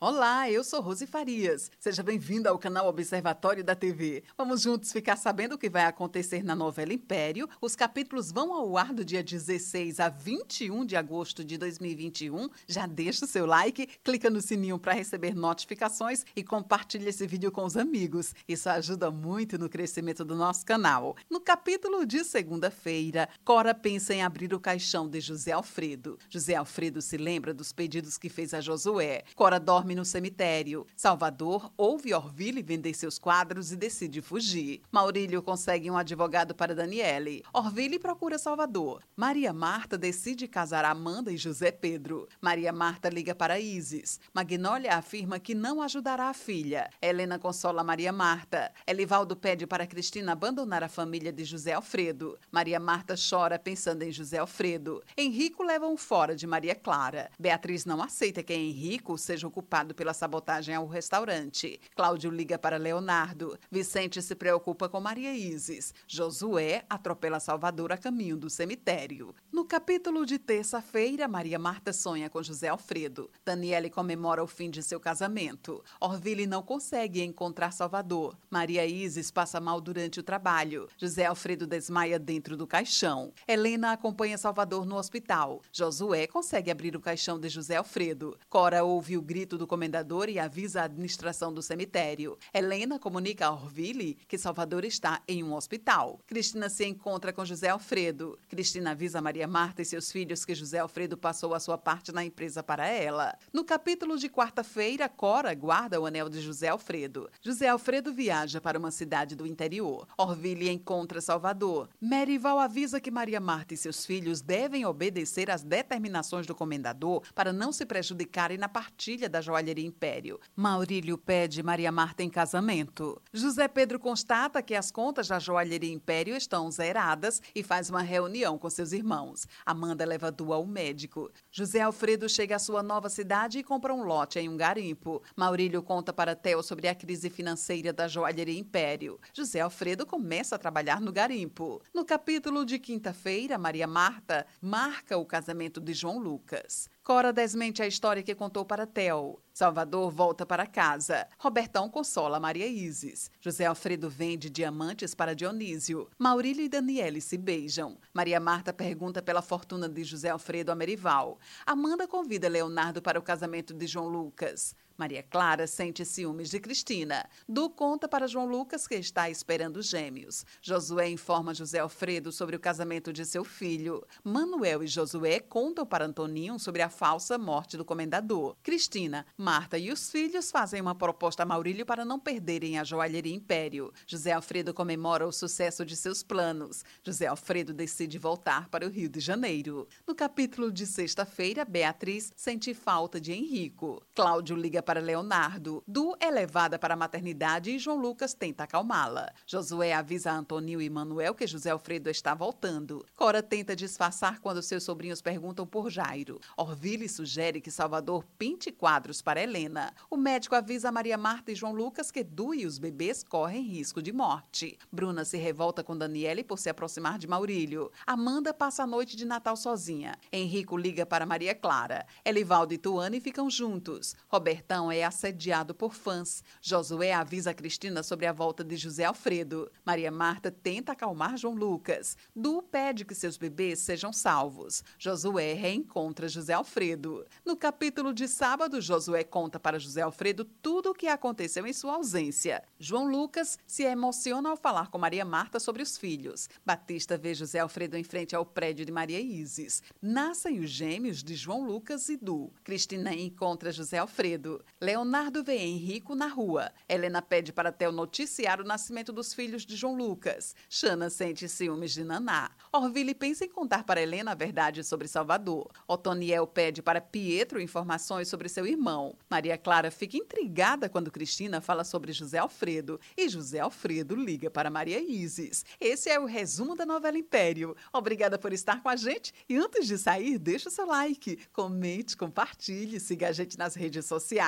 Olá, eu sou Rose Farias. Seja bem-vinda ao canal Observatório da TV. Vamos juntos ficar sabendo o que vai acontecer na novela Império. Os capítulos vão ao ar do dia 16 a 21 de agosto de 2021. Já deixa o seu like, clica no sininho para receber notificações e compartilha esse vídeo com os amigos. Isso ajuda muito no crescimento do nosso canal. No capítulo de segunda-feira, Cora pensa em abrir o caixão de José Alfredo. José Alfredo se lembra dos pedidos que fez a Josué. Cora dorme no cemitério. Salvador ouve Orville vender seus quadros e decide fugir. Maurílio consegue um advogado para Daniele. Orville procura Salvador. Maria Marta decide casar Amanda e José Pedro. Maria Marta liga para Isis. Magnólia afirma que não ajudará a filha. Helena consola Maria Marta. Elivaldo pede para Cristina abandonar a família de José Alfredo. Maria Marta chora pensando em José Alfredo. Henrico leva um fora de Maria Clara. Beatriz não aceita que Henrico seja ocupado pela sabotagem ao restaurante. Cláudio liga para Leonardo. Vicente se preocupa com Maria Isis. Josué atropela Salvador a caminho do cemitério. No capítulo de terça-feira, Maria Marta sonha com José Alfredo. Daniele comemora o fim de seu casamento. Orville não consegue encontrar Salvador. Maria Isis passa mal durante o trabalho. José Alfredo desmaia dentro do caixão. Helena acompanha Salvador no hospital. Josué consegue abrir o caixão de José Alfredo. Cora ouve o grito do comendador e avisa a administração do cemitério. Helena comunica a Orville que Salvador está em um hospital. Cristina se encontra com José Alfredo. Cristina avisa Maria Marta e seus filhos que José Alfredo passou a sua parte na empresa para ela. No capítulo de quarta-feira, Cora guarda o anel de José Alfredo. José Alfredo viaja para uma cidade do interior. Orville encontra Salvador. Merival avisa que Maria Marta e seus filhos devem obedecer às determinações do comendador para não se prejudicarem na partilha da joia Joalheria Império. Maurílio pede Maria Marta em casamento. José Pedro constata que as contas da Joalheria Império estão zeradas e faz uma reunião com seus irmãos. Amanda leva Du ao médico. José Alfredo chega à sua nova cidade e compra um lote em um garimpo. Maurílio conta para Theo sobre a crise financeira da Joalheria Império. José Alfredo começa a trabalhar no garimpo. No capítulo de quinta-feira, Maria Marta marca o casamento de João Lucas. Cora desmente a história que contou para Theo. Salvador volta para casa. Robertão consola Maria Isis. José Alfredo vende diamantes para Dionísio. Maurílio e Daniele se beijam. Maria Marta pergunta pela fortuna de José Alfredo a Merival. Amanda convida Leonardo para o casamento de João Lucas. Maria Clara sente ciúmes de Cristina. Du conta para João Lucas que está esperando gêmeos. Josué informa José Alfredo sobre o casamento de seu filho. Manuel e Josué contam para Antoninho sobre a falsa morte do comendador. Cristina, Marta e os filhos fazem uma proposta a Maurílio para não perderem a joalheria Império. José Alfredo comemora o sucesso de seus planos. José Alfredo decide voltar para o Rio de Janeiro. No capítulo de sexta-feira, Beatriz sente falta de Henrico. Cláudio liga para Leonardo. Du é levada para a maternidade e João Lucas tenta acalmá-la. Josué avisa a Antonio e Manuel que José Alfredo está voltando. Cora tenta disfarçar quando seus sobrinhos perguntam por Jairo. Orville sugere que Salvador pinte quadros para Helena. O médico avisa Maria Marta e João Lucas que Du e os bebês correm risco de morte. Bruna se revolta com Daniele por se aproximar de Maurílio. Amanda passa a noite de Natal sozinha. Henrico liga para Maria Clara. Elivaldo e Tuane ficam juntos. Robertão é assediado por fãs. Josué avisa Cristina sobre a volta de José Alfredo. Maria Marta tenta acalmar João Lucas. Du pede que seus bebês sejam salvos. Josué reencontra José Alfredo. No capítulo de sábado, Josué conta para José Alfredo tudo o que aconteceu em sua ausência. João Lucas se emociona ao falar com Maria Marta sobre os filhos. Batista vê José Alfredo em frente ao prédio de Maria Isis. Nascem os gêmeos de João Lucas e Du. Cristina encontra José Alfredo. Leonardo vê Henrico na rua. Helena pede para Theo noticiar o nascimento dos filhos de João Lucas. Xana sente ciúmes de Naná. Orville pensa em contar para Helena a verdade sobre Salvador. Otoniel pede para Pietro informações sobre seu irmão. Maria Clara fica intrigada quando Cristina fala sobre José Alfredo. E José Alfredo liga para Maria Isis. Esse é o resumo da novela Império. Obrigada por estar com a gente. E antes de sair, deixa o seu like, comente, compartilhe, siga a gente nas redes sociais